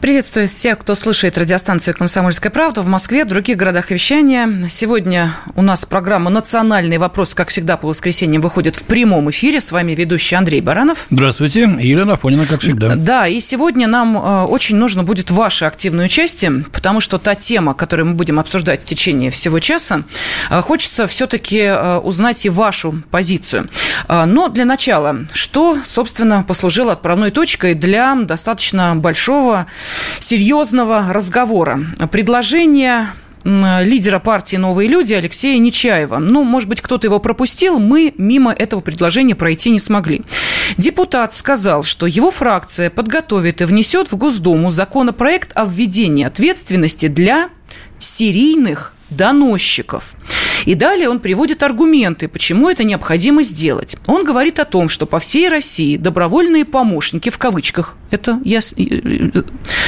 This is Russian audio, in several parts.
Приветствую всех, кто слушает радиостанцию «Комсомольская правда» в Москве, в других городах вещания. Сегодня у нас программа «Национальный вопрос», как всегда, по воскресеньям выходит в прямом эфире. С вами ведущий Андрей Баранов. Здравствуйте, Елена Афонина, как всегда. Да, и сегодня нам э, очень нужно будет ваше активное участие, потому что та тема, которую мы будем обсуждать в течение всего часа, э, хочется все-таки э, узнать и вашу позицию. Но для начала, что, собственно, послужило отправной точкой для достаточно большого серьезного разговора. Предложение лидера партии «Новые люди» Алексея Нечаева. Ну, может быть, кто-то его пропустил, мы мимо этого предложения пройти не смогли. Депутат сказал, что его фракция подготовит и внесет в Госдуму законопроект о введении ответственности для серийных доносчиков. И далее он приводит аргументы, почему это необходимо сделать. Он говорит о том, что по всей России добровольные помощники, в кавычках, это я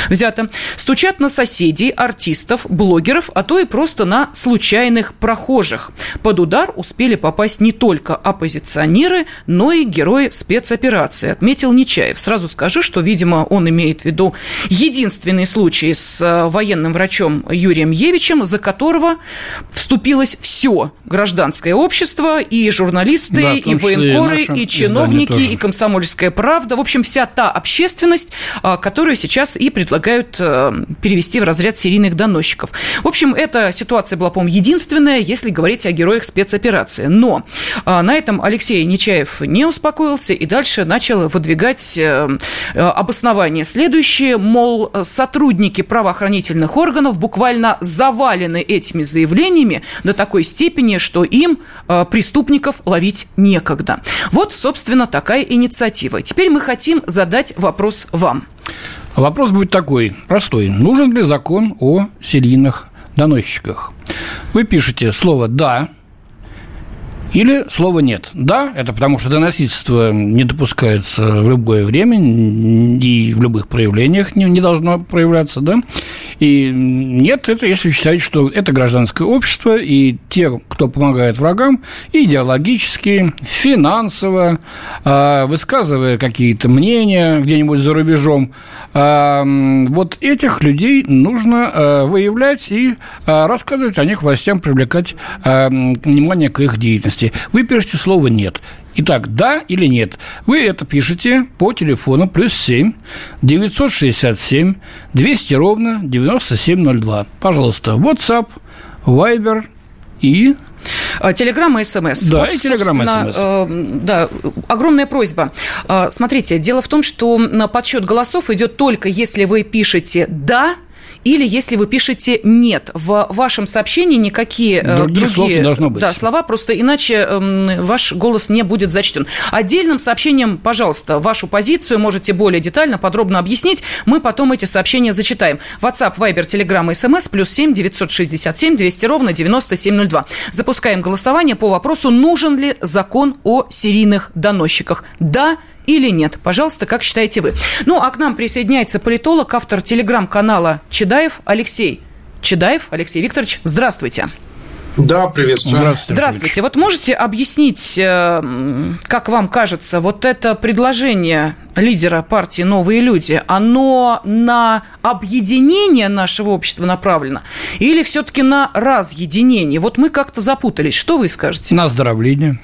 взято, стучат на соседей, артистов, блогеров, а то и просто на случайных прохожих. Под удар успели попасть не только оппозиционеры, но и герои спецоперации, отметил Нечаев. Сразу скажу, что, видимо, он имеет в виду единственный случай с э, военным врачом Юрием Евичем, за которого вступилось все гражданское общество, и журналисты, да, и военкоры, и, и чиновники, и комсомольская правда. В общем, вся та общественность, а, которую сейчас и предлагают э, перевести в разряд серийных доносчиков. В общем, эта ситуация была, по-моему, единственная, если говорить о героях спецоперации. Но а, на этом Алексей Нечаев не успокоился и дальше начал выдвигать э, э, обоснование следующее, мол, сотрудники правоохранительных органов буквально завалены этими заявлениями до такой степени, что им преступников ловить некогда. Вот, собственно, такая инициатива. Теперь мы хотим задать вопрос вам. Вопрос будет такой, простой. Нужен ли закон о серийных доносчиках? Вы пишете слово «да», или слова нет. Да, это потому что доносительство не допускается в любое время и в любых проявлениях не, не должно проявляться, да. И нет, это если считать, что это гражданское общество, и те, кто помогает врагам, идеологически, финансово, а, высказывая какие-то мнения где-нибудь за рубежом, а, вот этих людей нужно а, выявлять и рассказывать о них властям, привлекать внимание к их деятельности деятельности, вы пишете слово «нет». Итак, да или нет? Вы это пишете по телефону плюс 7 967 200 ровно 9702. Пожалуйста, WhatsApp, Viber и Телеграмма и СМС. Да, вот, и телеграмма СМС. Э, да, огромная просьба. Э, смотрите, дело в том, что на подсчет голосов идет только если вы пишете «да», или если вы пишете «нет». В вашем сообщении никакие э, других другие слов не должно быть. Да, слова, просто иначе э, ваш голос не будет зачтен. Отдельным сообщением, пожалуйста, вашу позицию можете более детально, подробно объяснить. Мы потом эти сообщения зачитаем. WhatsApp, Viber, Telegram, SMS, плюс 7 967 200 ровно 9702. Запускаем голосование по вопросу, нужен ли закон о серийных доносчиках. Да или нет? Пожалуйста, как считаете вы? Ну, а к нам присоединяется политолог, автор телеграм-канала Чедаев Алексей. Чедаев Алексей Викторович, здравствуйте. Да, приветствую. Здравствуйте. Здравствуйте. Вот можете объяснить, э, как вам кажется, вот это предложение лидера партии «Новые люди», оно на объединение нашего общества направлено или все-таки на разъединение? Вот мы как-то запутались. Что вы скажете? На оздоровление.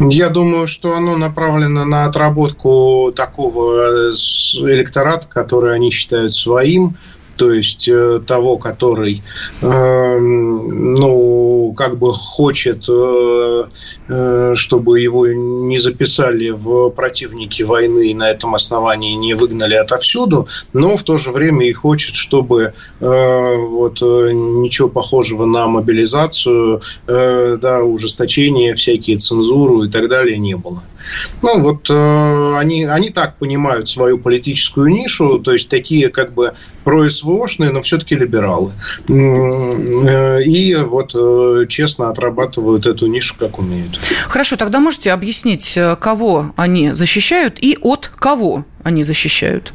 Я думаю, что оно направлено на отработку такого электората, который они считают своим, то есть э, того, который, э, ну, как бы хочет, э, чтобы его не записали в противники войны и на этом основании не выгнали отовсюду, но в то же время и хочет, чтобы вот ничего похожего на мобилизацию, да, ужесточение, всякие цензуру и так далее не было. Ну, вот э, они, они так понимают свою политическую нишу, то есть такие как бы про-СВОшные, но все-таки либералы. Э, и вот э, честно отрабатывают эту нишу, как умеют. Хорошо, тогда можете объяснить, э, кого они защищают и от кого они защищают?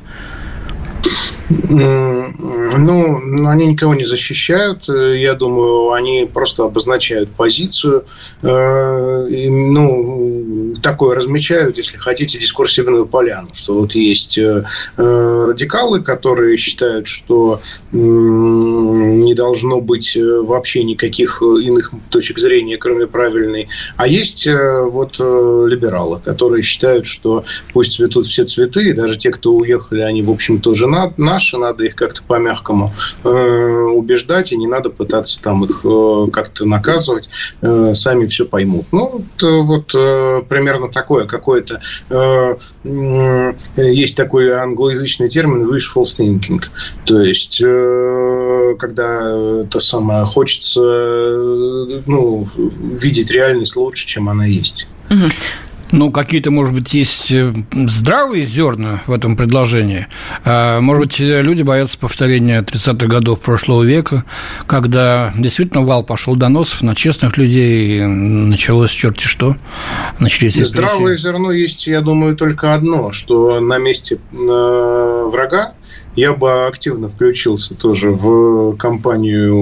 Ну, они никого не защищают. Я думаю, они просто обозначают позицию. Э, ну, такое размечают, если хотите, дискурсивную поляну. Что вот есть э, радикалы, которые считают, что не должно быть вообще никаких иных точек зрения, кроме правильной. А есть вот либералы, которые считают, что пусть цветут все цветы, и даже те, кто уехали, они, в общем, тоже наши, надо их как-то по-мягкому э, убеждать, и не надо пытаться там их э, как-то наказывать, э, сами все поймут. Ну, вот примерно такое какое-то... Есть такой англоязычный термин wishful thinking. То есть, когда это самое хочется ну, видеть реальность лучше, чем она есть. Ну, какие-то, может быть, есть э, здравые зерна в этом предложении. А, может быть, люди боятся повторения 30-х годов прошлого века, когда действительно вал пошел доносов на честных людей, началось черти что. Начались Здравое зерно есть, я думаю, только одно, что на месте э, врага я бы активно включился тоже в компанию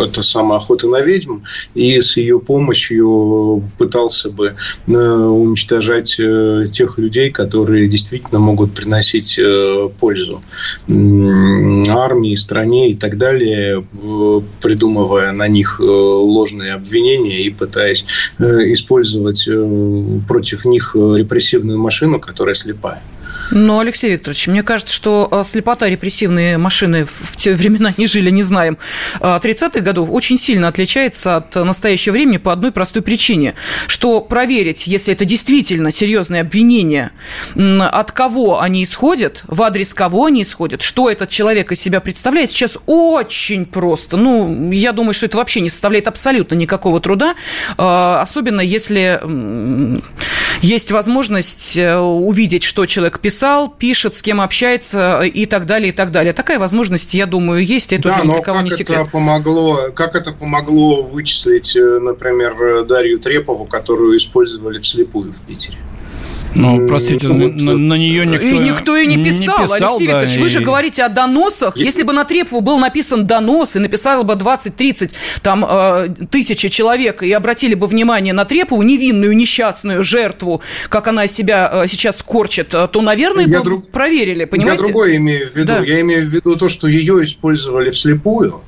э, это самая охота на ведьм и с ее помощью пытался бы э, уничтожать э, тех людей, которые действительно могут приносить пользу армии, стране и так далее, придумывая на них ложные обвинения и пытаясь использовать против них репрессивную машину, которая слепая. Но, Алексей Викторович, мне кажется, что а, слепота репрессивные машины в те времена не жили, не знаем. 30-х а, годов очень сильно отличается от настоящего времени по одной простой причине, что проверить, если это действительно серьезные обвинения, от кого они исходят, в адрес кого они исходят, что этот человек из себя представляет, сейчас очень просто. Ну, я думаю, что это вообще не составляет абсолютно никакого труда, а, особенно если есть возможность э, увидеть, что человек писал, пишет, с кем общается и так далее, и так далее. Такая возможность, я думаю, есть, это да, уже ни для кого не секрет. Это помогло, как это помогло вычислить, э, например, Дарью Трепову, которую использовали вслепую в Питере? Ну, простите, вот, на, на нее никто, и никто и не писал. Не писал Алексей да, Викторович, и... вы же говорите о доносах. Если бы на Трепову был написан донос, и написало бы 20-30 там, э, тысячи человек, и обратили бы внимание на Трепову, невинную, несчастную жертву, как она себя э, сейчас корчит, э, то, наверное, я бы друг... проверили, понимаете? Я другое имею в виду. Да. Я имею в виду то, что ее использовали вслепую,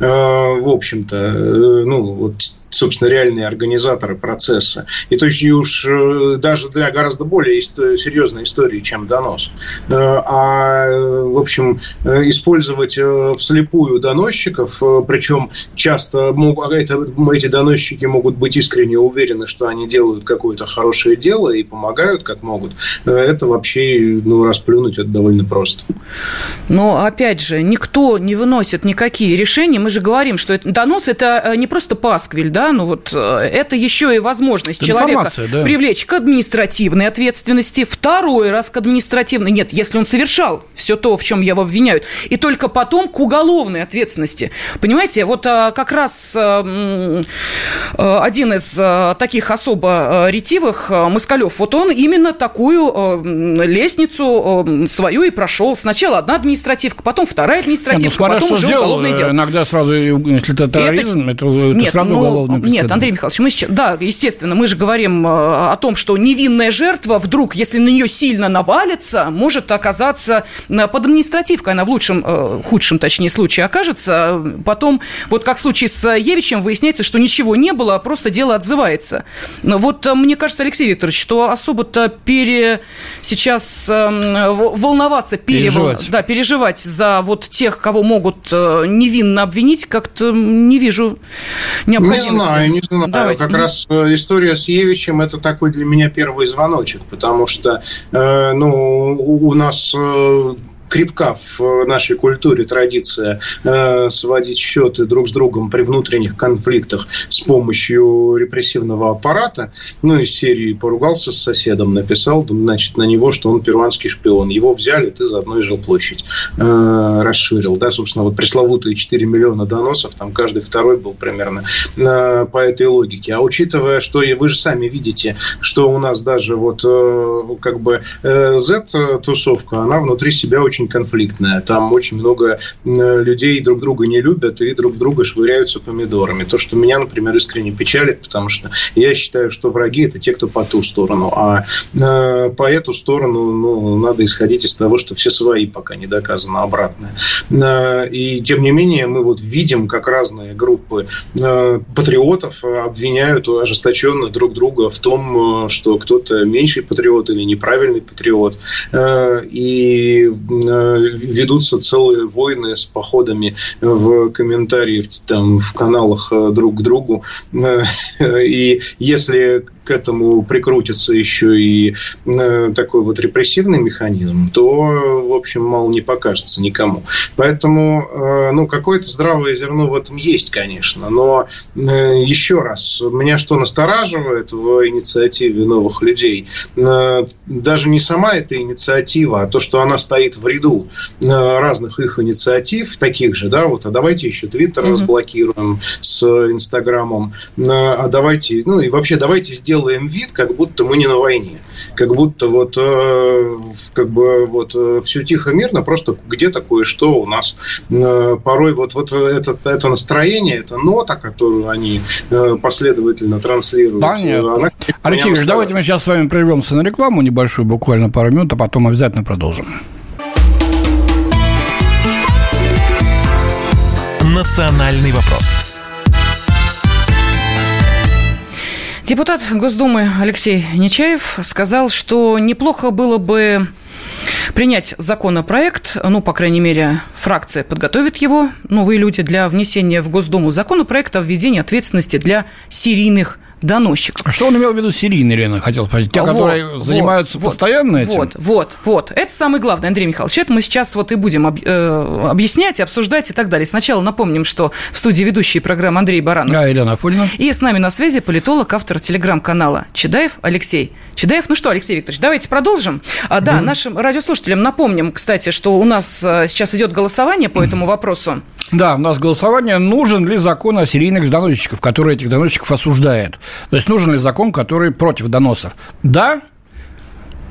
э, в общем-то, э, ну, вот собственно, реальные организаторы процесса. И то есть уж э, даже для гораздо более серьезной истории, чем донос. Э, а, в общем, э, использовать вслепую доносчиков, причем часто могут, это, эти доносчики могут быть искренне уверены, что они делают какое-то хорошее дело и помогают как могут, это вообще ну, расплюнуть это довольно просто. Но, опять же, никто не выносит никакие решения. Мы же говорим, что это, донос – это не просто пасквиль, да, да, ну вот э, это еще и возможность человека да. привлечь к административной ответственности, второй раз к административной, нет, если он совершал все то, в чем его обвиняют, и только потом к уголовной ответственности. Понимаете, вот э, как раз э, один из таких особо ретивых, Москалев, вот он именно такую лестницу свою и прошел. Сначала одна административка, потом вторая административка, Нет, ну, потом уже уголовное дело. Иногда сразу, если это терроризм, это, это, это Нет, сразу ну, уголовное нет, Андрей Михайлович, мы сейчас, да, естественно, мы же говорим э, о том, что невинная жертва вдруг, если на нее сильно навалится, может оказаться э, под административкой, она в лучшем, э, худшем, точнее, случае окажется. Потом, вот как в случае с Евичем, выясняется, что ничего не было, а просто дело отзывается. Вот мне кажется, Алексей Викторович, что особо-то пере... сейчас волноваться, перевол... переживать. Да, переживать за вот тех, кого могут невинно обвинить, как-то не вижу необходимости знаю, не знаю. Давайте. Как раз э, история с Евичем – это такой для меня первый звоночек, потому что, э, ну, у нас э, крепка в нашей культуре традиция сводить счеты друг с другом при внутренних конфликтах с помощью репрессивного аппарата. Ну, из серии поругался с соседом, написал, значит, на него, что он перуанский шпион. Его взяли, ты заодно и жилплощадь э, расширил. Да, собственно, вот пресловутые 4 миллиона доносов, там каждый второй был примерно э, по этой логике. А учитывая, что и вы же сами видите, что у нас даже вот э, как бы э, Z-тусовка, она внутри себя очень конфликтная. Там очень много людей друг друга не любят и друг друга швыряются помидорами. То, что меня, например, искренне печалит, потому что я считаю, что враги – это те, кто по ту сторону, а э, по эту сторону ну, надо исходить из того, что все свои, пока не доказано обратное. Э, и, тем не менее, мы вот видим, как разные группы э, патриотов обвиняют ожесточенно друг друга в том, что кто-то меньший патриот или неправильный патриот, и ведутся целые войны с походами в комментарии там, в каналах друг к другу. И если к этому прикрутится еще и э, такой вот репрессивный механизм, то, в общем, мало не покажется никому. Поэтому, э, ну, какое-то здравое зерно в этом есть, конечно. Но э, еще раз, меня что настораживает в инициативе новых людей? Даже не сама эта инициатива, а то, что она стоит в ряду разных их инициатив, таких же, да, вот, а давайте еще Твиттер mm-hmm. разблокируем с Инстаграмом, а давайте, ну, и вообще давайте сделаем делаем вид, как будто мы не на войне. Как будто вот, э, как бы вот э, все тихо, мирно, просто где-то кое-что у нас. Э, порой вот, вот это, это настроение, эта нота, которую они последовательно транслируют. Понятно. Она, Алексей Ильич, давайте мы сейчас с вами прервемся на рекламу небольшую, буквально пару минут, а потом обязательно продолжим. Национальный вопрос. Депутат Госдумы Алексей Нечаев сказал, что неплохо было бы принять законопроект, ну, по крайней мере, фракция подготовит его, новые люди, для внесения в Госдуму законопроекта о введении ответственности для серийных доносчиков. А что он имел в виду серийные, Лена, хотел спросить? Те, вот, которые вот, занимаются вот, постоянно этим? Вот, вот, вот. Это самое главное, Андрей Михайлович. Это мы сейчас вот и будем об, э, объяснять, обсуждать и так далее. Сначала напомним, что в студии ведущие программы Андрей Баранов. А, Елена Афонина. И с нами на связи политолог, автор телеграм-канала Чедаев Алексей. Чедаев, ну что, Алексей Викторович, давайте продолжим. А, да, mm нашим радиослушателям напомним, кстати, что у нас э, сейчас идет голосование по этому вопросу. Да, у нас голосование, нужен ли закон о серийных доносчиков, который этих доносчиков осуждает. То есть нужен ли закон, который против доносов? Да,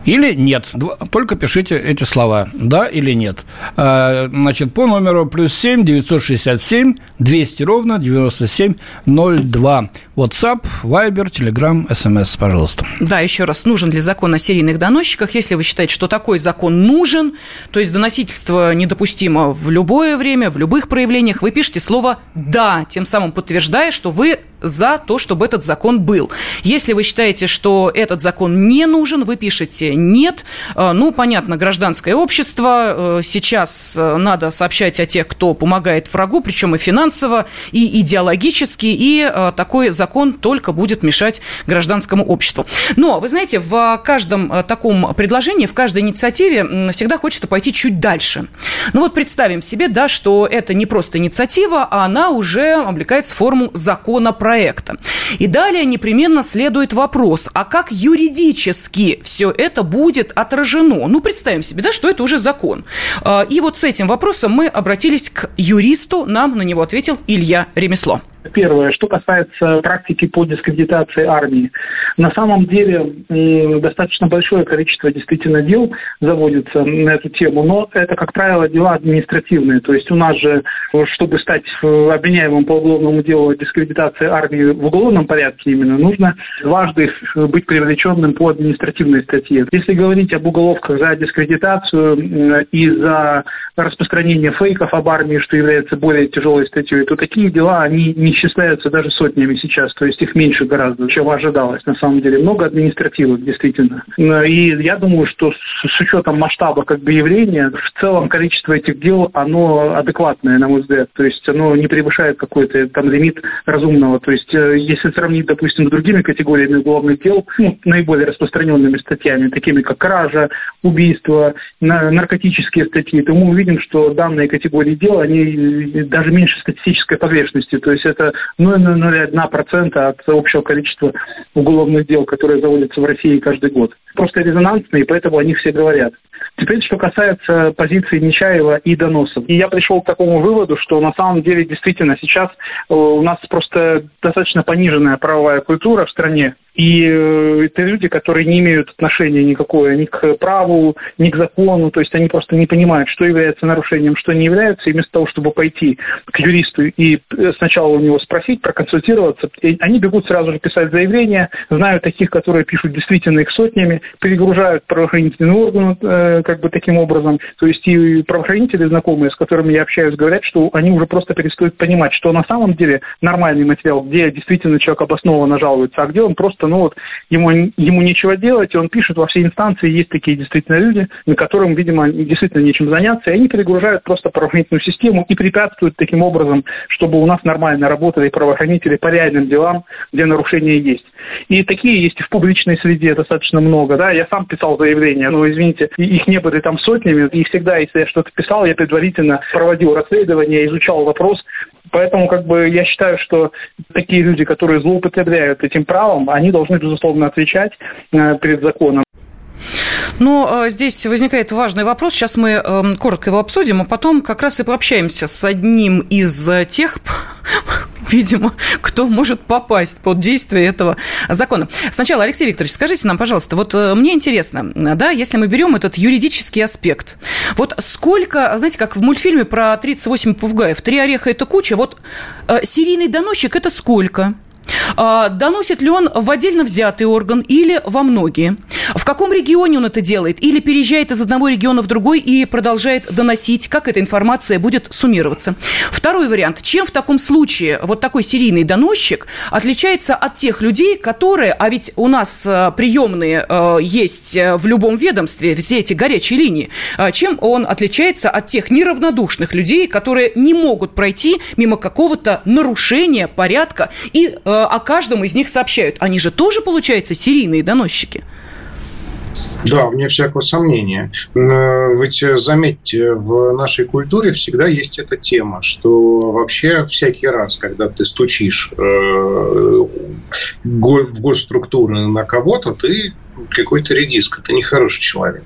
или нет. Только пишите эти слова. Да или нет. А, значит, по номеру плюс 7 967 200 ровно 9702. WhatsApp, Viber, Telegram, SMS, пожалуйста. Да, еще раз, нужен ли закон о серийных доносчиках? Если вы считаете, что такой закон нужен, то есть доносительство недопустимо в любое время, в любых проявлениях, вы пишете слово «да», тем самым подтверждая, что вы за то, чтобы этот закон был. Если вы считаете, что этот закон не нужен, вы пишете «нет». Э, ну, понятно, гражданское общество. Э, сейчас э, надо сообщать о тех, кто помогает врагу, причем и финансово, и идеологически, и такой закон только будет мешать гражданскому обществу. Но, вы знаете, в каждом таком предложении, в каждой инициативе всегда хочется пойти чуть дальше. Ну вот представим себе, да, что это не просто инициатива, а она уже облекается в форму закона проекта. И далее непременно следует вопрос, а как юридически все это будет отражено? Ну, представим себе, да, что это уже закон. А, и вот с этим вопросом мы обратились к юристу, нам на него ответил Илья Ремесло. Первое, что касается практики по дискредитации армии. На самом деле достаточно большое количество действительно дел заводится на эту тему, но это, как правило, дела административные. То есть у нас же, чтобы стать обвиняемым по уголовному делу о дискредитации армии в уголовном порядке именно, нужно дважды быть привлеченным по административной статье. Если говорить об уголовках за дискредитацию и за распространение фейков об армии, что является более тяжелой статьей, то такие дела, они не считаются даже сотнями сейчас, то есть их меньше гораздо, чем ожидалось на самом деле. Много административных, действительно. И я думаю, что с, с учетом масштаба как бы явления, в целом количество этих дел, оно адекватное, на мой взгляд. То есть оно не превышает какой-то там лимит разумного. То есть э, если сравнить, допустим, с другими категориями уголовных дел, ну, наиболее распространенными статьями, такими как кража, убийство, наркотические статьи, то мы увидим, что данные категории дел, они даже меньше статистической погрешности. То есть это 0,01% от общего количества уголовных дел, которые заводятся в России каждый год. Просто резонансные, поэтому о них все говорят. Теперь, что касается позиции Нечаева и доносов. И я пришел к такому выводу, что на самом деле действительно сейчас э, у нас просто достаточно пониженная правовая культура в стране. И э, это люди, которые не имеют отношения никакое ни к праву, ни к закону, то есть они просто не понимают, что является нарушением, что не является, и вместо того, чтобы пойти к юристу и э, сначала у него спросить, проконсультироваться, они бегут сразу же писать заявления, знают таких, которые пишут действительно их сотнями, перегружают правоохранительные органы э, как бы таким образом, то есть и правоохранители знакомые, с которыми я общаюсь, говорят, что они уже просто перестают понимать, что на самом деле нормальный материал, где действительно человек обоснованно жалуется, а где он просто ну вот ему, ему нечего делать, и он пишет во все инстанции, есть такие действительно люди, на которым, видимо, действительно нечем заняться, и они перегружают просто правоохранительную систему и препятствуют таким образом, чтобы у нас нормально работали правоохранители по реальным делам, где нарушения есть. И такие есть и в публичной среде достаточно много, да, я сам писал заявления, но, извините, их не были там сотнями, и всегда, если я что-то писал, я предварительно проводил расследование, изучал вопрос, Поэтому как бы я считаю, что такие люди, которые злоупотребляют этим правом, они должны, безусловно, отвечать э, перед законом. Но э, здесь возникает важный вопрос. Сейчас мы э, коротко его обсудим, а потом как раз и пообщаемся с одним из э, тех видимо, кто может попасть под действие этого закона. Сначала, Алексей Викторович, скажите нам, пожалуйста, вот э, мне интересно, да, если мы берем этот юридический аспект, вот сколько, знаете, как в мультфильме про 38 попугаев, три ореха – это куча, вот э, серийный доносчик – это сколько? А, доносит ли он в отдельно взятый орган или во многие? В каком регионе он это делает? Или переезжает из одного региона в другой и продолжает доносить? Как эта информация будет суммироваться? Второй вариант. Чем в таком случае вот такой серийный доносчик отличается от тех людей, которые, а ведь у нас э, приемные э, есть э, в любом ведомстве, все эти горячие линии, чем он отличается от тех неравнодушных людей, которые не могут пройти мимо какого-то нарушения порядка и о каждом из них сообщают. Они же тоже, получается, серийные доносчики. Да, вне всякого сомнения. Э, ведь э, заметьте, в нашей культуре всегда есть эта тема, что вообще всякий раз, когда ты стучишь э, в госструктуры на кого-то, ты какой-то редиск, ты нехороший человек.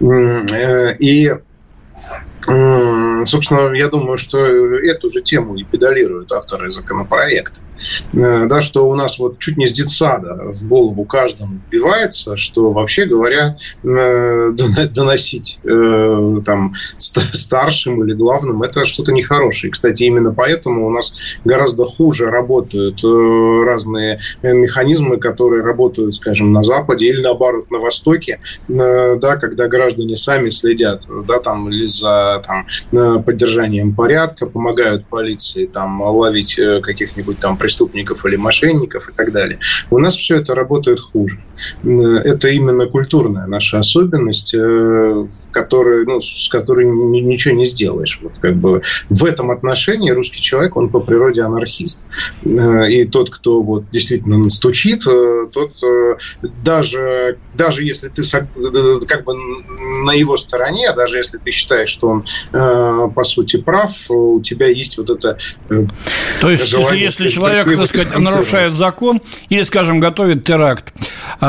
И Собственно, я думаю, что эту же тему и педалируют авторы законопроекта. Э, да, что у нас вот чуть не с детсада в голову каждому вбивается, что вообще говоря, э, доносить э, там старшим или главным это что-то нехорошее. Кстати, именно поэтому у нас гораздо хуже работают разные механизмы, которые работают, скажем, на Западе или наоборот на Востоке, да, когда граждане сами следят, да, там или за там, поддержанием порядка, помогают полиции там ловить каких-нибудь там преступников преступников или мошенников и так далее. У нас все это работает хуже. Это именно культурная наша особенность, э, который, ну, с которой ничего не сделаешь. Вот как бы в этом отношении русский человек, он по природе анархист. Э, и тот, кто вот действительно стучит, э, тот даже, даже если ты как бы на его стороне, даже если ты считаешь, что он по сути прав, у тебя есть вот это То есть, если, если человек, так сказать, нарушает закон или, скажем, готовит теракт,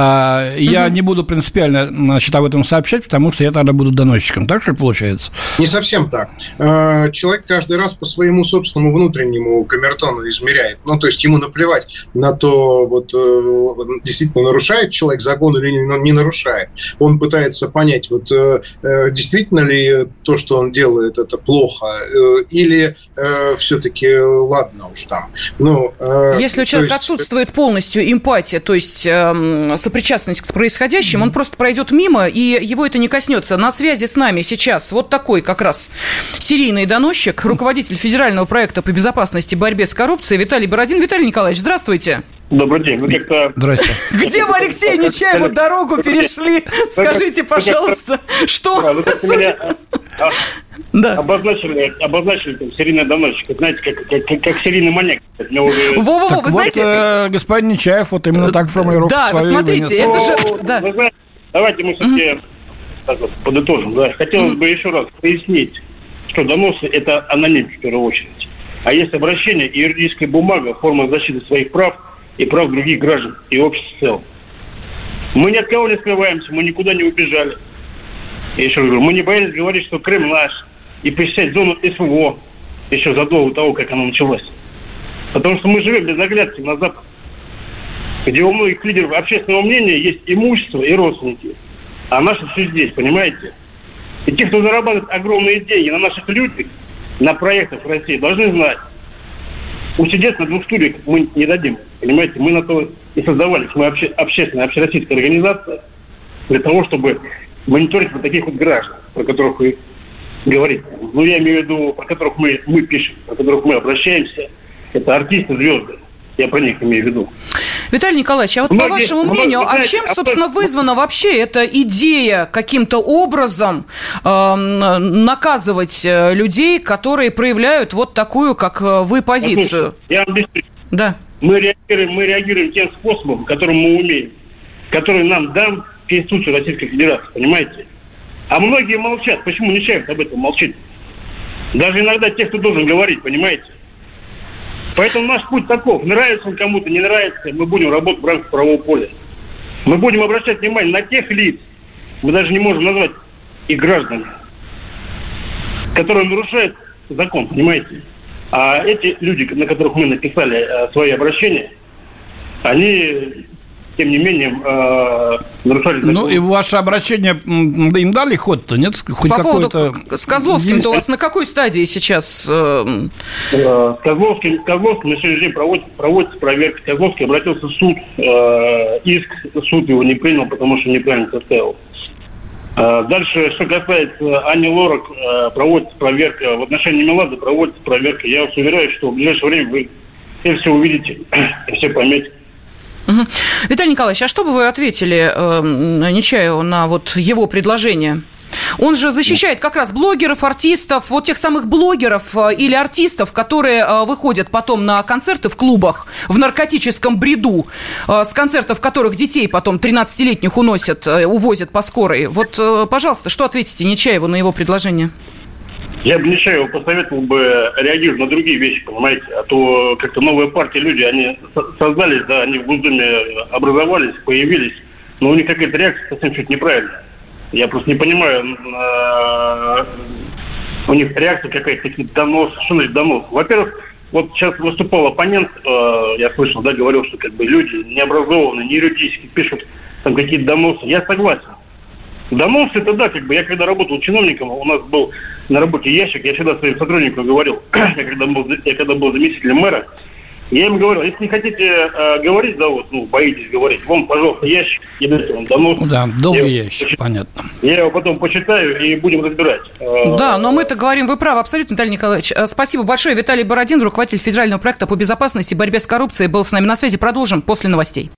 а, я не буду принципиально значит, об этом сообщать, потому что я тогда буду доносчиком. Так что получается? Не совсем так. А, человек каждый раз по своему собственному внутреннему камертону измеряет. Ну, то есть ему наплевать на то, вот э, действительно нарушает человек закон или не нарушает. Он пытается понять, вот э, э, действительно ли то, что он делает, это плохо, или все-таки ладно уж там. Ну, Если у человека есть... отсутствует полностью эмпатия, то есть эм, сопричастность к происходящему, он просто пройдет мимо, и его это не коснется. На связи с нами сейчас вот такой как раз серийный доносчик, руководитель федерального проекта по безопасности и борьбе с коррупцией Виталий Бородин. Виталий Николаевич, здравствуйте. Добрый день. Вы как-то... Здрасте. Где вы, Алексей Нечаеву, дорогу перешли? Скажите, пожалуйста, что... Да, обозначили, обозначили там, серийный доносчик. Знаете, как, как, как, как серийный маньяк. Уже... Во-во-во, Так вы вот, знаете... э, господин Нечаев вот именно так формулировку Да, смотрите, вынес. это же... Да. вы знаете, давайте мы все-таки так вот, подытожим. Да. Хотелось бы еще раз пояснить, что доносы – это аноним в первую очередь. А есть обращение и юридическая бумага, форма защиты своих прав и прав других граждан и общества в целом. Мы ни от кого не скрываемся, мы никуда не убежали. Я еще раз говорю, мы не боялись говорить, что Крым наш, и посещать зону СВО еще задолго до того, как она началась. Потому что мы живем без оглядки на Запад, где у многих лидеров общественного мнения есть имущество и родственники. А наши все здесь, понимаете? И те, кто зарабатывает огромные деньги на наших людях, на проектах в России, должны знать, усидеть на двух стульях мы не дадим. Понимаете, мы на то и создавались. Мы обще, общественная, общероссийская организация для того, чтобы мониторить вот таких вот граждан, про которых вы говорите. Ну, я имею в виду, про которых мы, мы пишем, про которых мы обращаемся. Это артисты, звезды. Я про них имею в виду. Виталий Николаевич, а вот по Многие- вашему многие, мнению, а знаете, чем, а собственно, вызвана вообще эта идея каким-то образом эм, наказывать э, людей, которые проявляют вот такую, как э, вы, позицию? Я вам объясню. Да. Мы реагируем, мы реагируем тем способом, которым мы умеем, который нам дан Конституция Российской Федерации, понимаете? А многие молчат. Почему Нечаев об этом молчит? Даже иногда те, кто должен говорить, понимаете? Поэтому наш путь таков. Нравится он кому-то, не нравится, мы будем работать в рамках правового поля. Мы будем обращать внимание на тех лиц, мы даже не можем назвать их гражданами, которые нарушают закон, понимаете? А эти люди, на которых мы написали э, свои обращения, они, тем не менее, э, нарушали закон. Ну и ваше обращение, да им дали ход-то, нет? Хоть По поводу с Козловским-то у вас на какой стадии сейчас? э, Э, С Козловским, с Козловским на сегодняшний день проводится, проводится проверка. Козловский обратился в суд, э, иск суд его не принял, потому что неправильно составил. Э, Дальше, что касается Ани Лорак, э, проводится проверка. В отношении Мелады проводится проверка. Я вас уверяю, что в ближайшее время вы все, все увидите и все поймете. Мгм. Виталий Николаевич, а что бы вы ответили э, Нечаеву на вот его предложение? Он же защищает как раз блогеров, артистов, вот тех самых блогеров э, или артистов, которые э, выходят потом на концерты в клубах в наркотическом бреду, э, с концертов которых детей потом 13-летних уносят, увозят по скорой. Вот, пожалуйста, что ответите Нечаеву на его предложение? Я бы Нечаеву посоветовал бы реагировать на другие вещи, понимаете? А то как-то новые партии, люди, они со- создались, да, они в Госдуме образовались, появились, но у них какая-то реакция совсем чуть неправильная. Я просто не понимаю, э, у них реакция какая-то, такие доносы. Что значит донос? Во-первых, вот сейчас выступал оппонент, э, я слышал, да, говорил, что как бы люди необразованные, не юридически пишут там какие-то доносы. Я согласен. Донос это да, как бы я когда работал чиновником, у нас был на работе ящик, я всегда своим сотрудникам говорил, я когда был, я когда был заместителем мэра, я им говорил, если не хотите э, говорить, да, вот, ну, боитесь говорить, вон, пожалуйста, ящик, и дайте вам донос. Ну да, долгий Я ящик, почит- понятно. Я его потом почитаю и будем разбирать. Э, Да, но мы-то говорим, вы правы, абсолютно, Виталий Николаевич. Э, Спасибо большое. Виталий Бородин, руководитель федерального проекта по безопасности и борьбе с коррупцией, был с нами на связи. Продолжим после новостей.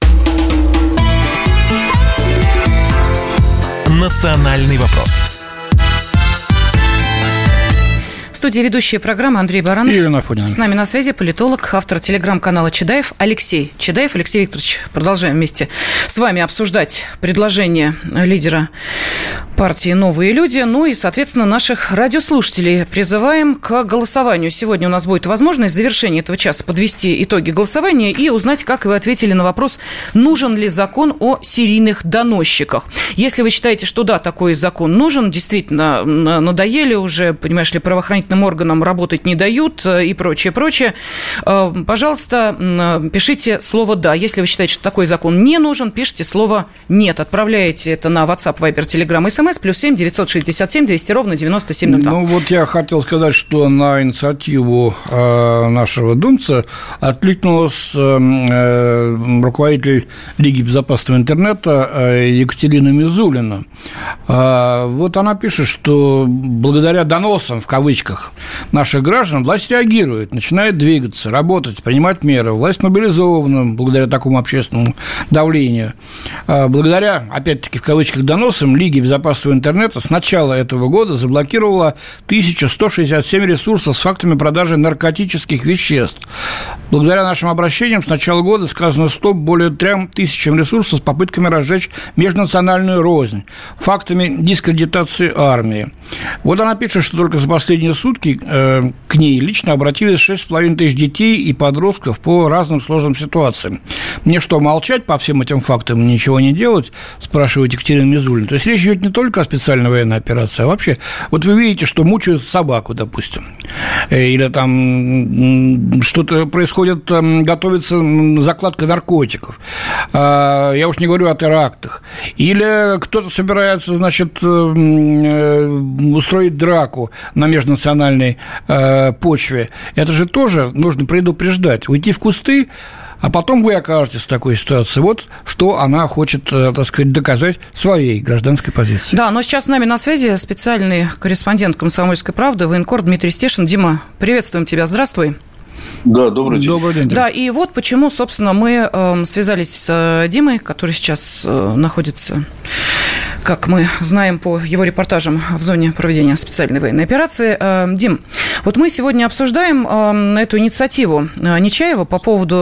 «Национальный вопрос». В студии ведущая программы Андрей Баранов. И Ирина Афонина. С нами на связи политолог, автор телеграм-канала Чедаев Алексей Чедаев. Алексей Викторович, продолжаем вместе с вами обсуждать предложение лидера партии «Новые люди», ну и, соответственно, наших радиослушателей. Призываем к голосованию. Сегодня у нас будет возможность в завершении этого часа подвести итоги голосования и узнать, как вы ответили на вопрос, нужен ли закон о серийных доносчиках. Если вы считаете, что да, такой закон нужен, действительно, надоели уже, понимаешь ли, правоохранительным органам работать не дают э, и прочее, прочее, э, пожалуйста, м, пишите слово «да». Если вы считаете, что такой закон не нужен, пишите слово «нет». Отправляете это на WhatsApp, Viber, Telegram, SMS СМС плюс семь девятьсот шестьдесят семь двести ровно девяносто семь Ну, вот я хотел сказать, что на инициативу э, нашего думца откликнулась э, э, руководитель Лиги безопасного интернета Екатерина Мизулина. Вот она пишет, что благодаря доносам, в кавычках, наших граждан, власть реагирует, начинает двигаться, работать, принимать меры. Власть мобилизована благодаря такому общественному давлению. Благодаря, опять-таки, в кавычках, доносам Лиги безопасного интернета с начала этого года заблокировала 1167 ресурсов с фактами продажи наркотических веществ. Благодаря нашим обращениям с начала года сказано стоп более трем тысячам ресурсов с попытками разжечь межнациональную рознь, фактами дискредитации армии. Вот она пишет, что только за последние сутки э, к ней лично обратились 6,5 тысяч детей и подростков по разным сложным ситуациям. Мне что, молчать по всем этим фактам, ничего не делать, спрашивает Екатерина Мизулина. То есть речь идет не только о специальной военной операции, а вообще, вот вы видите, что мучают собаку, допустим, э, или там что-то происходит, готовится закладка наркотиков. А, я уж не говорю о терактах. Или кто-то собирается, значит, э, э, устроить драку на межнациональной почве. Это же тоже нужно предупреждать. Уйти в кусты, а потом вы окажетесь в такой ситуации. Вот что она хочет, э, так сказать, доказать своей гражданской позиции. Да, но сейчас с нами на связи специальный корреспондент «Комсомольской правды» военкор Дмитрий Стешин. Дима, приветствуем тебя, здравствуй. Да, добрый день. Добрый день. Да, и вот почему, собственно, мы э, связались с э, Димой, который сейчас э, находится как мы знаем по его репортажам в зоне проведения специальной военной операции. Э, Дим, вот мы сегодня обсуждаем э, эту инициативу э, Нечаева по поводу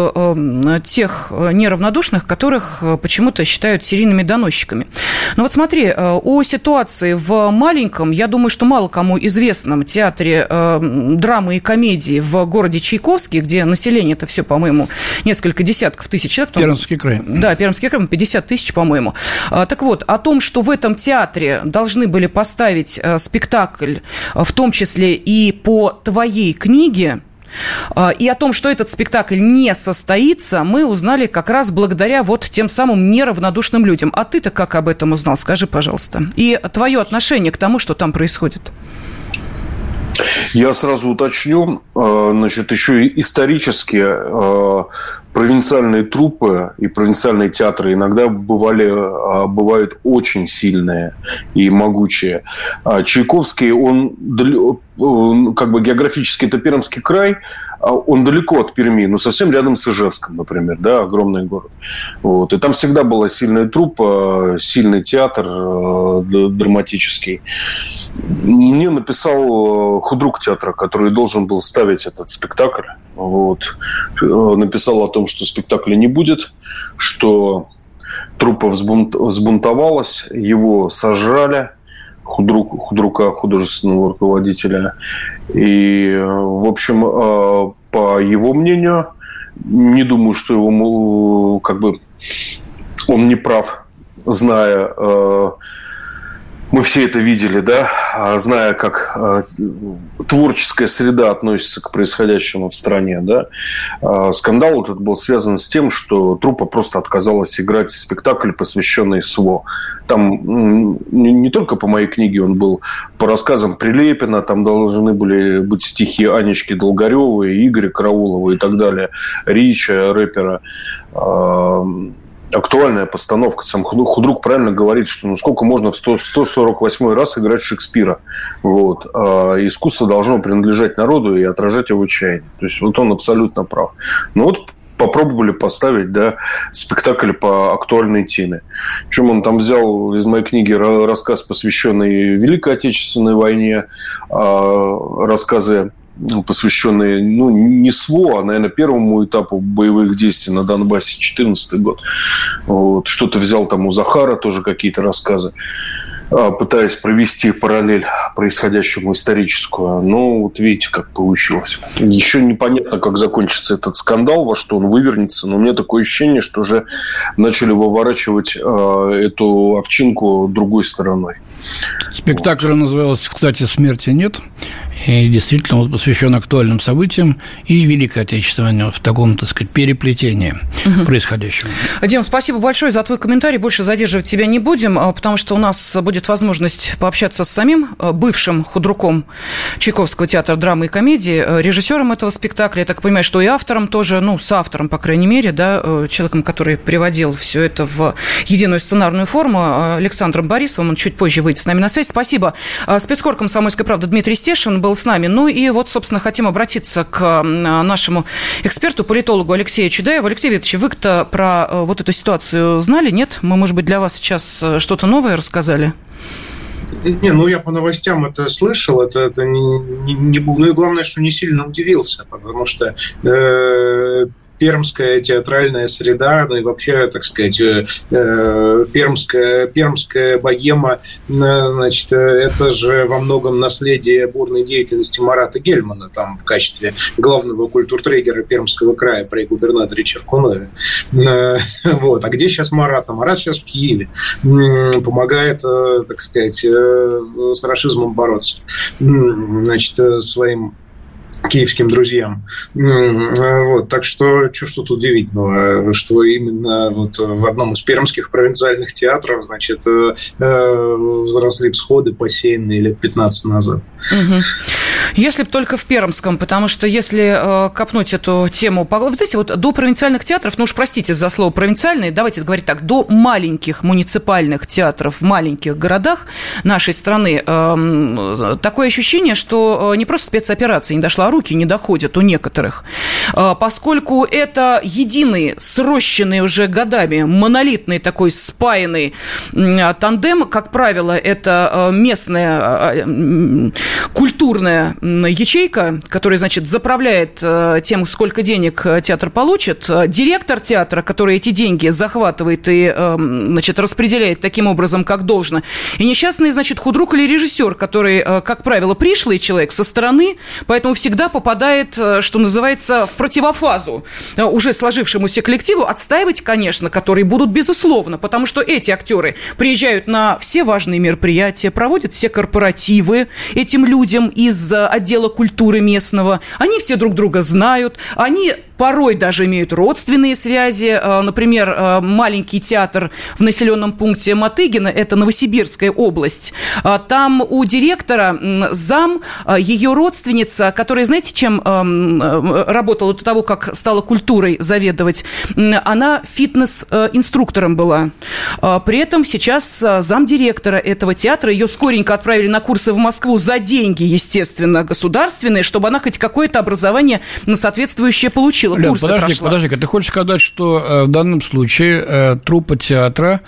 тех неравнодушных, которых почему-то считают серийными доносчиками. Но вот смотри, о ситуации в маленьком, я думаю, что мало кому известном театре драмы и комедии в городе Чайковский, где население это все, по-моему, несколько десятков тысяч человек. Пермский край. Да, Пермский край, 50 тысяч, по-моему. Так вот, о том, что в этом театре должны были поставить э, спектакль, э, в том числе и по твоей книге, э, и о том, что этот спектакль не состоится, мы узнали как раз благодаря вот тем самым неравнодушным людям. А ты-то как об этом узнал? Скажи, пожалуйста. И твое отношение к тому, что там происходит. Я сразу уточню, значит, еще исторически провинциальные трупы и провинциальные театры иногда бывали, а, бывают очень сильные и могучие. А Чайковский, он как бы географически это Пермский край, он далеко от Перми, но совсем рядом с Ижевском, например, да, огромный город. Вот. И там всегда была сильная труппа, сильный театр драматический. Мне написал худрук театра, который должен был ставить этот спектакль. Вот. Написал о том, что спектакля не будет, что труппа взбунтовалась, его сожрали, худрук, худрука, художественного руководителя. И, в общем, э, по его мнению, не думаю, что его, как бы, он не прав, зная э, мы все это видели, да, а, зная, как а, творческая среда относится к происходящему в стране, да. А, скандал этот был связан с тем, что труппа просто отказалась играть спектакль, посвященный СВО. Там не только по моей книге он был, по рассказам Прилепина, там должны были быть стихи Анечки Долгаревой, Игоря Караулова и так далее, Рича, рэпера актуальная постановка. Сам Худрук правильно говорит, что ну сколько можно в 100, 148 раз играть Шекспира. Вот. А искусство должно принадлежать народу и отражать его чаяние. То есть вот он абсолютно прав. Ну вот попробовали поставить да, спектакль по актуальной теме. Причем он там взял из моей книги рассказ, посвященный Великой Отечественной войне, а рассказы посвященные, ну, не СВО, а, наверное, первому этапу боевых действий на Донбассе, 2014 год. Вот. Что-то взял там у Захара, тоже какие-то рассказы а, пытаясь провести параллель происходящему историческую. Но вот видите, как получилось. Еще непонятно, как закончится этот скандал, во что он вывернется, но у меня такое ощущение, что уже начали выворачивать э, эту овчинку другой стороной. Спектакль вот. назывался, кстати, «Смерти нет». И действительно вот посвящен актуальным событиям и Великой Отечественной в таком, так сказать, переплетении угу. происходящего. Дим, спасибо большое за твой комментарий. Больше задерживать тебя не будем, а, потому что у нас будет возможность пообщаться с самим а, бывшим худруком Чайковского театра драмы и комедии, а, режиссером этого спектакля. Я так понимаю, что и автором тоже, ну, с автором, по крайней мере, да, человеком, который приводил все это в единую сценарную форму, Александром Борисовым. Он чуть позже выйдет с нами на связь. Спасибо. Спецкор «Комсомольской правды» Дмитрий Стешин был с нами. Ну и вот, собственно, хотим обратиться к нашему эксперту, политологу Алексею Чудаеву. Алексей Викторович, вы-то про э, вот эту ситуацию знали, нет? Мы, может быть, для вас сейчас э, что-то новое рассказали? Не, ну я по новостям это слышал, это, это не, не, не, ну и главное, что не сильно удивился, потому что э, пермская театральная среда, ну и вообще, так сказать, э, э, пермская, пермская богема, э, значит, это же во многом наследие бурной деятельности Марата Гельмана, там в качестве главного культуртрегера Пермского края при губернаторе Черкунове. Вот. А где сейчас Марат? А Марат сейчас в Киеве. Помогает, так сказать, с расизмом бороться. Значит, своим киевским друзьям. Вот, так что, что, что тут удивительного, что именно вот в одном из пермских провинциальных театров, значит, э, э, взросли всходы посеянные лет 15 назад. Угу. Если бы только в Пермском, потому что если э, копнуть эту тему, вы знаете, вот до провинциальных театров, ну уж простите за слово провинциальные, давайте говорить так, до маленьких муниципальных театров в маленьких городах нашей страны э, такое ощущение, что э, не просто спецоперация не дошла, а руки не доходят у некоторых. Э, поскольку это единый, срощенный уже годами, монолитный такой спаянный э, тандем, как правило, это э, местная э, культурная ячейка, которая, значит, заправляет э, тем, сколько денег э, театр получит, э, директор театра, который эти деньги захватывает и, значит, распределяет таким образом, как должно, и несчастный, значит, худрук или режиссер, который, как правило, пришлый человек со стороны, поэтому всегда попадает, что называется, в противофазу уже сложившемуся коллективу, отстаивать, конечно, которые будут безусловно, потому что эти актеры приезжают на все важные мероприятия, проводят все корпоративы этим людям из отдела культуры местного. Они все друг друга знают, они порой даже имеют родственные связи. Э, например, э, маленький театр в населенном пункте Матыгина, это Новосибирская область. Э, там у директора зам, ее родственница, которая, знаете, чем работала до того, как стала культурой заведовать? Она фитнес-инструктором была. При этом сейчас зам директора этого театра, ее скоренько отправили на курсы в Москву за деньги, естественно, государственные, чтобы она хоть какое-то образование соответствующее получила Лен, курсы подожди, прошла. Подожди, ты хочешь сказать, что э, в данном случае э, труппа театра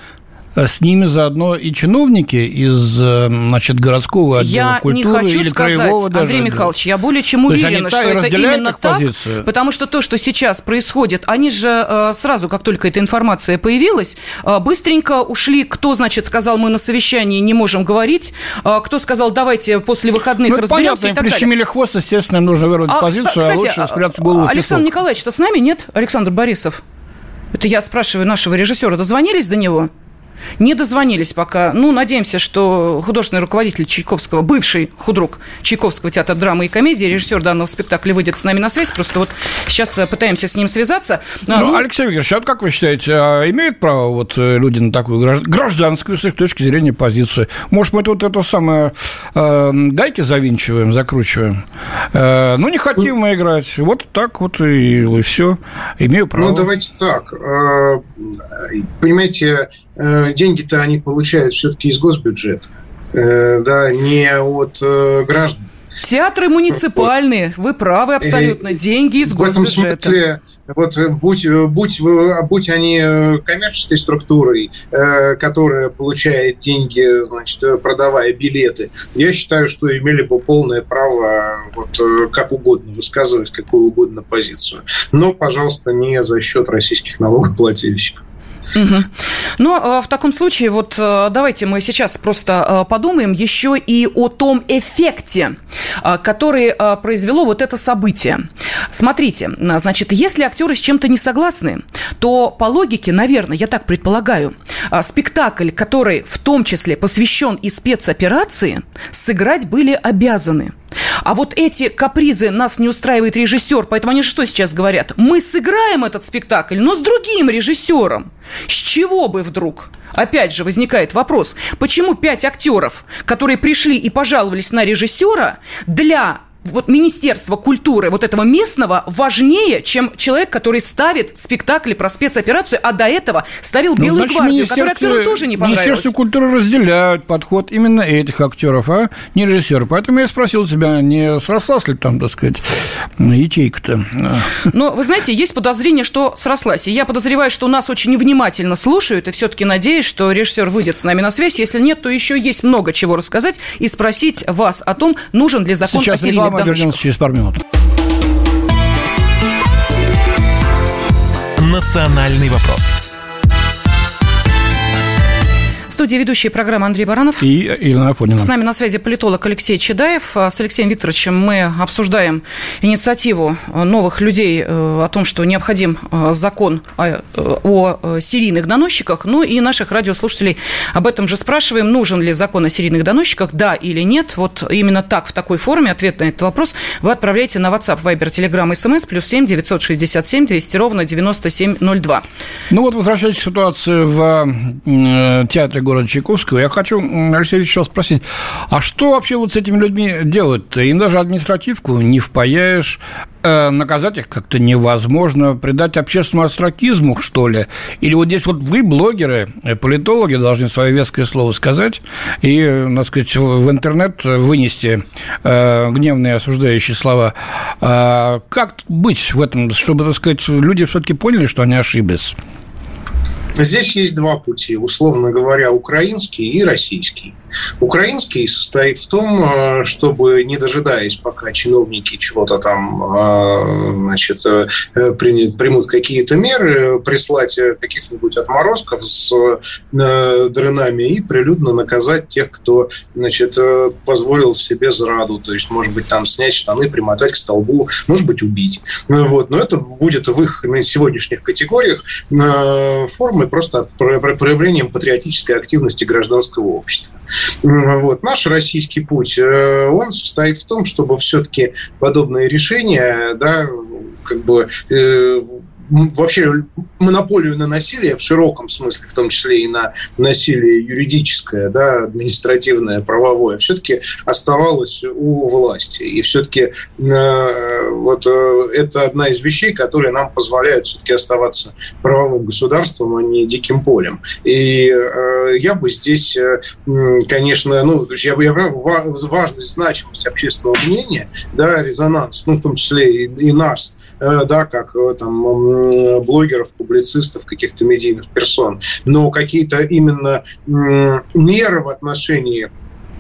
с ними заодно и чиновники из, э, значит, городского отдела я культуры не хочу или сказать, краевого даже Андрей Михайлович, я более чем уверена, что это именно так, позицию? потому что то, что сейчас происходит, они же э, сразу, как только эта информация появилась, э, быстренько ушли, кто, значит, сказал, мы на совещании не можем говорить, кто сказал, давайте после выходных ну, разберемся понятно, и так прищемили далее. хвост, естественно, нужно выровнять а, позицию, кстати, а лучше спрятать голову Александр Николаевич, что с нами, нет? Александр Борисов. Это я спрашиваю нашего режиссера, дозвонились до него? Не дозвонились пока. Ну, надеемся, что художественный руководитель Чайковского, бывший худрук Чайковского театра драмы и комедии, режиссер данного спектакля выйдет с нами на связь. Просто вот сейчас э, пытаемся с ним связаться. А, ну, ну, Алексей Викторович, а как вы считаете, а имеют право вот э, люди на такую гражданскую, с их точки зрения, позицию? Может, мы тут это самое э, гайки завинчиваем, закручиваем? Э, ну, не хотим мы играть. Вот так вот и, и все. Имею право. Ну, давайте так. Э, понимаете, деньги-то они получают все-таки из госбюджета, э, да, не от э, граждан. Театры муниципальные, вы правы абсолютно, деньги из госбюджета. В этом смысле, вот будь, будь, будь они коммерческой структурой, которая получает деньги, значит, продавая билеты, я считаю, что имели бы полное право вот как угодно высказывать какую угодно позицию. Но, пожалуйста, не за счет российских налогоплательщиков. Угу. Ну, в таком случае, вот э, давайте мы сейчас просто э, подумаем еще и о том эффекте, который произвело вот это событие. Смотрите, значит, если актеры с чем-то не согласны, то по логике, наверное, я так предполагаю, спектакль, который в том числе посвящен и спецоперации, сыграть были обязаны. А вот эти капризы нас не устраивает режиссер, поэтому они что сейчас говорят? Мы сыграем этот спектакль, но с другим режиссером. С чего бы вдруг? Опять же возникает вопрос, почему пять актеров, которые пришли и пожаловались на режиссера, для вот Министерство культуры вот этого местного важнее, чем человек, который ставит спектакли про спецоперацию, а до этого ставил ну, «Белую значит, гвардию», которая актерам тоже не понравилась. Министерство культуры разделяют подход именно этих актеров, а не режиссеров. Поэтому я спросил тебя, не срослась ли там, так сказать, ячейка-то? Но, вы знаете, есть подозрение, что срослась. И я подозреваю, что нас очень внимательно слушают, и все-таки надеюсь, что режиссер выйдет с нами на связь. Если нет, то еще есть много чего рассказать и спросить вас о том, нужен ли закон Сейчас о серийных мы вернемся через пару минут. Национальный вопрос студии ведущие программы Андрей Баранов. И Елена Афонина. С нами на связи политолог Алексей Чедаев. А с Алексеем Викторовичем мы обсуждаем инициативу новых людей э, о том, что необходим э, закон о, э, о серийных доносчиках. Ну и наших радиослушателей об этом же спрашиваем, нужен ли закон о серийных доносчиках, да или нет. Вот именно так, в такой форме, ответ на этот вопрос вы отправляете на WhatsApp, Viber, Telegram, SMS, плюс 7 967 200 ровно 9702. Ну вот, возвращаясь к ситуации в театре города Чайковского. Я хочу, Алексей Ильич, вас спросить, а что вообще вот с этими людьми делать-то? Им даже административку не впаяешь, э, наказать их как-то невозможно, придать общественному астракизму, что ли? Или вот здесь вот вы, блогеры, э, политологи, должны свое веское слово сказать и, э, так сказать, в интернет вынести гневные осуждающие слова. А как быть в этом, чтобы, так сказать, люди все-таки поняли, что они ошиблись? Здесь есть два пути, условно говоря, украинский и российский. Украинский состоит в том, э, чтобы, не дожидаясь, пока чиновники чего-то там э, значит, э, примут какие-то меры, прислать каких-нибудь отморозков с дрынами и прилюдно наказать тех, кто значит, позволил себе зраду. То есть, может быть, там снять штаны, примотать к столбу, может быть, убить. Вот. Но это будет в их на сегодняшних категориях формы просто проявлением патриотической активности гражданского общества. Вот. Наш российский путь, э, он состоит в том, чтобы все-таки подобные решения, да, как бы э, вообще монополию на насилие в широком смысле, в том числе и на насилие юридическое, да, административное, правовое, все-таки оставалось у власти. И все-таки э, вот э, это одна из вещей, которые нам позволяют все-таки оставаться правовым государством, а не диким полем. И э, я бы здесь, э, конечно, ну, я бы я важность, значимость общественного мнения, да, резонанс, ну, в том числе и, и нас, да, как э, там блогеров, публицистов, каких-то медийных персон. Но какие-то именно меры в отношении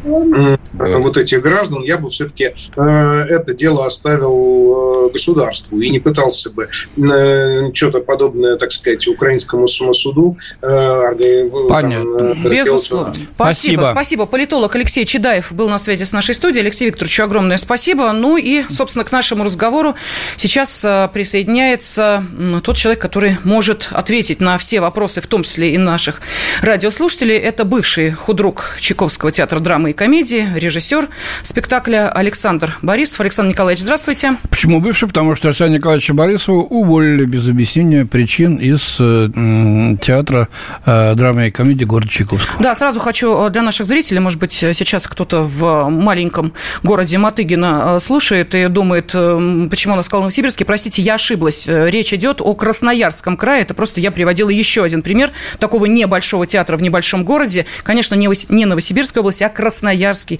вот этих граждан, я бы все-таки э, это дело оставил э, государству и не пытался бы э, что-то подобное, так сказать, украинскому самосуду. Понятно. Безусловно. Спасибо. Спасибо. Политолог Алексей Чедаев был на связи с нашей студией. Алексей Викторович, огромное спасибо. Ну и, собственно, к нашему разговору сейчас присоединяется тот человек, который может ответить на все вопросы, в том числе и наших радиослушателей. Это бывший худрук Чайковского театра драмы и комедии, режиссер спектакля Александр Борисов. Александр Николаевич, здравствуйте. Почему бывший? Потому что Александра Николаевича Борисова уволили без объяснения причин из э, театра э, драмы и комедии города Чайковского. Да, сразу хочу э, для наших зрителей, может быть, сейчас кто-то в маленьком городе Матыгина э, слушает и думает, э, почему она сказала Новосибирске. Простите, я ошиблась. Речь идет о Красноярском крае. Это просто я приводила еще один пример такого небольшого театра в небольшом городе. Конечно, не Новосибирская область, а Красноярск Красноярский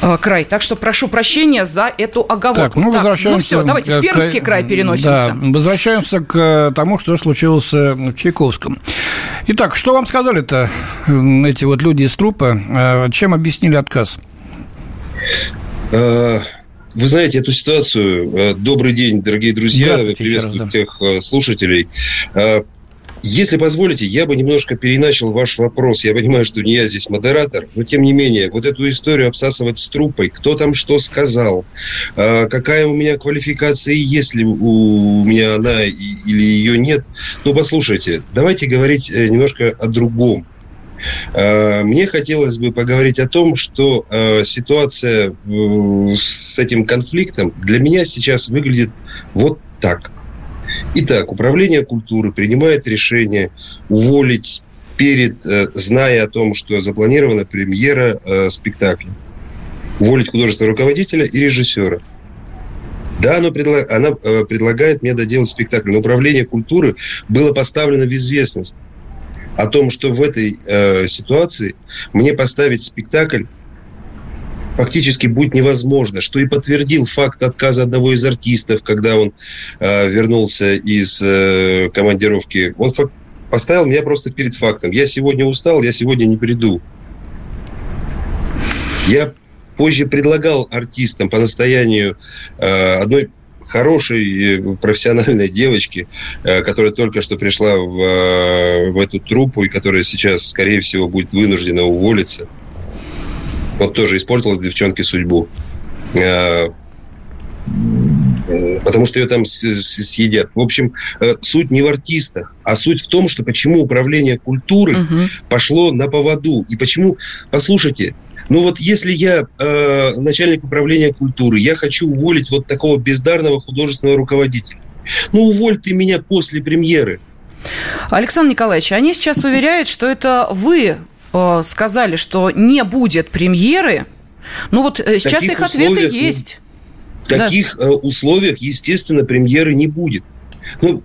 э, край. Так что прошу прощения за эту оговорку. Так, ну, так, возвращаемся... ну все, давайте в Пермский к... край переносимся. Да, возвращаемся к тому, что случилось в Чайковском. Итак, что вам сказали-то эти вот люди из трупа? Э, чем объяснили отказ? Э, вы знаете эту ситуацию. Добрый день, дорогие друзья. Приветствую да. тех слушателей. Если позволите, я бы немножко переначал ваш вопрос. Я понимаю, что не я здесь модератор, но тем не менее, вот эту историю обсасывать с трупой, кто там что сказал, а, какая у меня квалификация, есть ли у меня она или ее нет. Ну, послушайте, давайте говорить э, немножко о другом. Мне хотелось бы поговорить о том, что ситуация с этим конфликтом для меня сейчас выглядит вот так. Итак, управление культуры принимает решение уволить перед, зная о том, что запланирована премьера спектакля, уволить художественного руководителя и режиссера – да, оно предлаг, она э, предлагает мне доделать спектакль, но управление культуры было поставлено в известность о том, что в этой э, ситуации мне поставить спектакль фактически будет невозможно, что и подтвердил факт отказа одного из артистов, когда он э, вернулся из э, командировки. Он фак- поставил меня просто перед фактом. Я сегодня устал, я сегодня не приду. Я позже предлагал артистам по настоянию э, одной хорошей э, профессиональной девочки, э, которая только что пришла в, в эту труппу и которая сейчас, скорее всего, будет вынуждена уволиться. Вот тоже испортила девчонке судьбу. Потому что ее там съедят. В общем, суть не в артистах, а суть в том, что почему управление культуры угу. пошло на поводу. И почему, послушайте, ну вот если я э, начальник управления культуры, я хочу уволить вот такого бездарного художественного руководителя. Ну уволь ты меня после премьеры. Александр Николаевич, они сейчас уверяют, что это вы э, сказали, что не будет премьеры. Ну вот э, сейчас их ответы есть. В таких да. Э, условиях, естественно, премьеры не будет. Ну,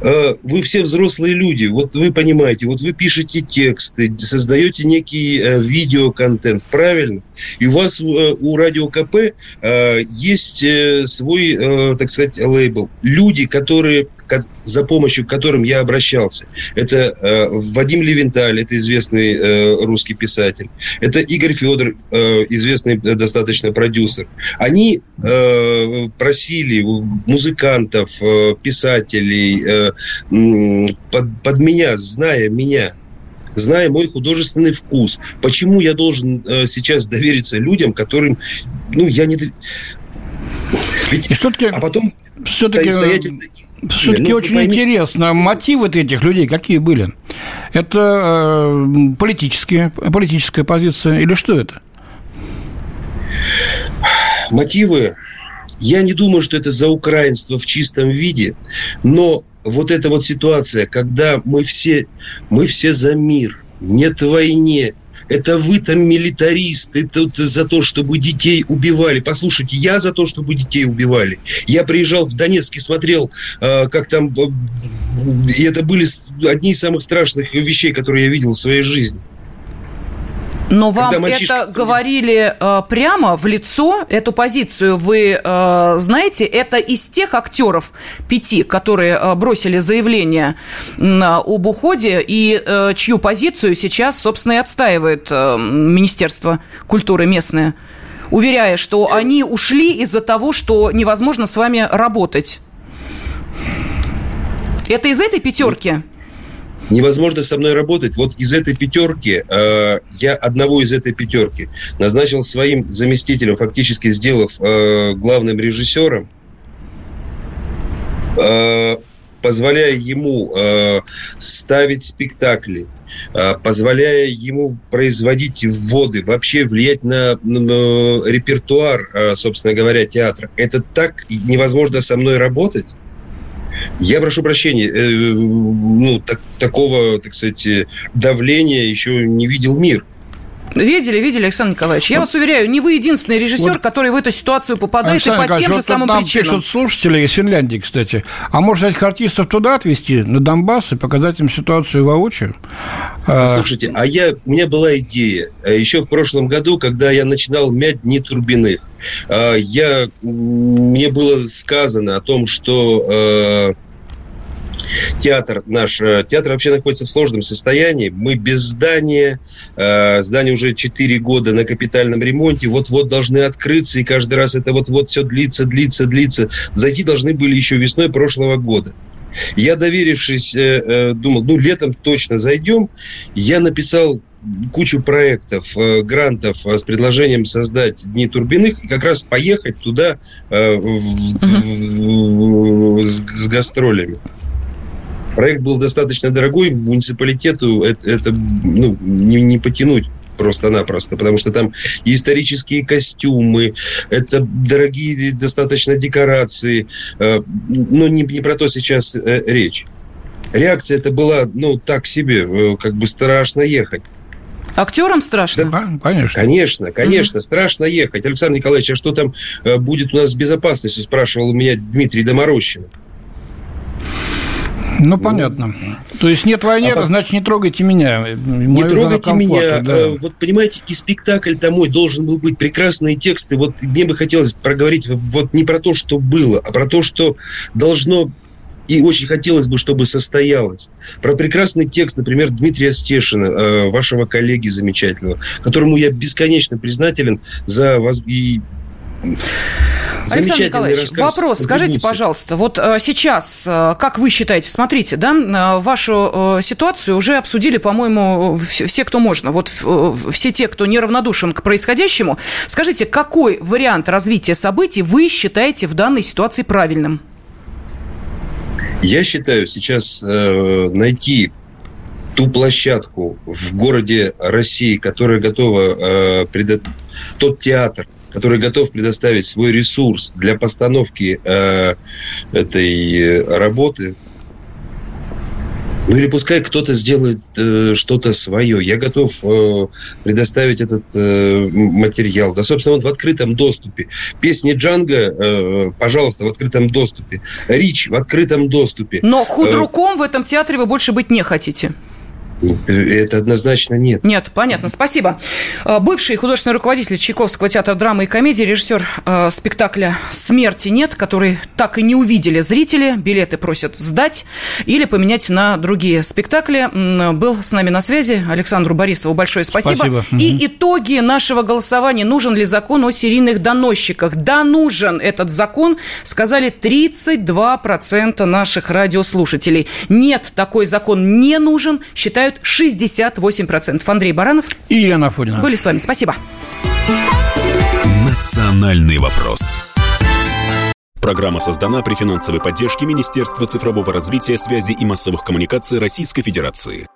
Э, вы все взрослые люди, вот вы понимаете, вот вы пишете тексты, создаете некий э, видеоконтент, правильно? И у вас э, у Радио КП есть свой, так сказать, лейбл. Люди, которые за помощью к которым я обращался. Это э, Вадим Левенталь, это известный э, русский писатель. Это Игорь Федор, э, известный достаточно продюсер. Они э, просили музыкантов, э, писателей э, под, под меня, зная меня, зная мой художественный вкус. Почему я должен э, сейчас довериться людям, которым, ну, я не... Ведь, И все-таки, а потом все-таки все-таки ну, очень поймите. интересно, мотивы этих людей какие были? Это э, политические, политическая позиция или что это? Мотивы, я не думаю, что это за украинство в чистом виде, но вот эта вот ситуация, когда мы все, мы все за мир, нет войне, это вы там милитаристы, тут за то, чтобы детей убивали. Послушайте, я за то, чтобы детей убивали. Я приезжал в Донецк и смотрел, а, как там... И это были одни из самых страшных вещей, которые я видел в своей жизни. Но вам мальчишка... это говорили э, прямо в лицо, эту позицию вы э, знаете, это из тех актеров пяти, которые э, бросили заявление э, об уходе и э, чью позицию сейчас, собственно, и отстаивает э, Министерство культуры местное, уверяя, что они ушли из-за того, что невозможно с вами работать. Это из этой пятерки? Невозможно со мной работать. Вот из этой пятерки, э, я одного из этой пятерки назначил своим заместителем, фактически сделав э, главным режиссером, э, позволяя ему э, ставить спектакли, э, позволяя ему производить вводы, вообще влиять на, на, на репертуар, э, собственно говоря, театра. Это так невозможно со мной работать. Я прошу прощения, э, ну, так, такого, так сказать, давления еще не видел мир. Видели, видели, Александр Николаевич. Я вот. вас уверяю, не вы единственный режиссер, вот. который в эту ситуацию попадает Александр и по тем же вот самым нам причинам. пишут слушатели из Финляндии, кстати. А может, этих артистов туда отвезти, на Донбасс, и показать им ситуацию воочию? А, слушайте, а я, у меня была идея. Э, еще в прошлом году, когда я начинал мять дни Турбиных, а, я, мне было сказано о том, что э, театр наш, э, театр вообще находится в сложном состоянии. Мы без здания, э, здание уже 4 года на капитальном ремонте, вот-вот должны открыться, и каждый раз это вот-вот все длится, длится, длится. Зайти должны были еще весной прошлого года. Я, доверившись, э, думал, ну, летом точно зайдем. Я написал кучу проектов, грантов с предложением создать Дни Турбиных и как раз поехать туда в, uh-huh. в, в, с, с гастролями. Проект был достаточно дорогой, муниципалитету это, это ну, не, не потянуть просто-напросто, потому что там и исторические костюмы, это дорогие достаточно декорации, э, но не, не про то сейчас э, речь. Реакция это была, ну, так себе, э, как бы страшно ехать. Актерам страшно? Да, конечно. Конечно, конечно, mm-hmm. страшно ехать. Александр Николаевич, а что там будет у нас с безопасностью, спрашивал у меня Дмитрий Доморощин. Ну, понятно. То есть нет войны, а, значит, не трогайте меня. Не трогайте меня. Да. Э, вот, понимаете, и спектакль домой должен был быть прекрасные тексты. Вот мне бы хотелось проговорить вот не про то, что было, а про то, что должно и очень хотелось бы, чтобы состоялось. Про прекрасный текст, например, Дмитрия Стешина, э, вашего коллеги замечательного, которому я бесконечно признателен за вас и Александр Николаевич, вопрос. Скажите, пожалуйста, вот э, сейчас, э, как вы считаете, смотрите, да, э, вашу ситуацию уже обсудили, по-моему, все, кто можно. Вот все те, кто неравнодушен к происходящему. Скажите, какой вариант развития событий вы считаете в данной ситуации правильным? Я считаю сейчас э, найти ту площадку в городе России, которая готова э, предо... тот театр, который готов предоставить свой ресурс для постановки э, этой работы, ну или пускай кто-то сделает э, что-то свое. Я готов э, предоставить этот э, материал. Да, собственно, он в открытом доступе. Песни Джанга, э, пожалуйста, в открытом доступе. Рич в открытом доступе. Но худруком э, в этом театре вы больше быть не хотите. Это однозначно нет. Нет, понятно. Спасибо. Э, бывший художественный руководитель Чайковского театра драмы и комедии, режиссер э, спектакля «Смерти нет», который так и не увидели зрители. Билеты просят сдать или поменять на другие спектакли. Был с нами на связи. Александру Борисову большое спасибо. спасибо. И угу. итоги нашего голосования. Нужен ли закон о серийных доносчиках? Да, нужен этот закон, сказали 32% наших радиослушателей. Нет, такой закон не нужен, считают составляют 68%. Андрей Баранов и Елена Афонина были с вами. Спасибо. Национальный вопрос. Программа создана при финансовой поддержке Министерства цифрового развития, связи и массовых коммуникаций Российской Федерации.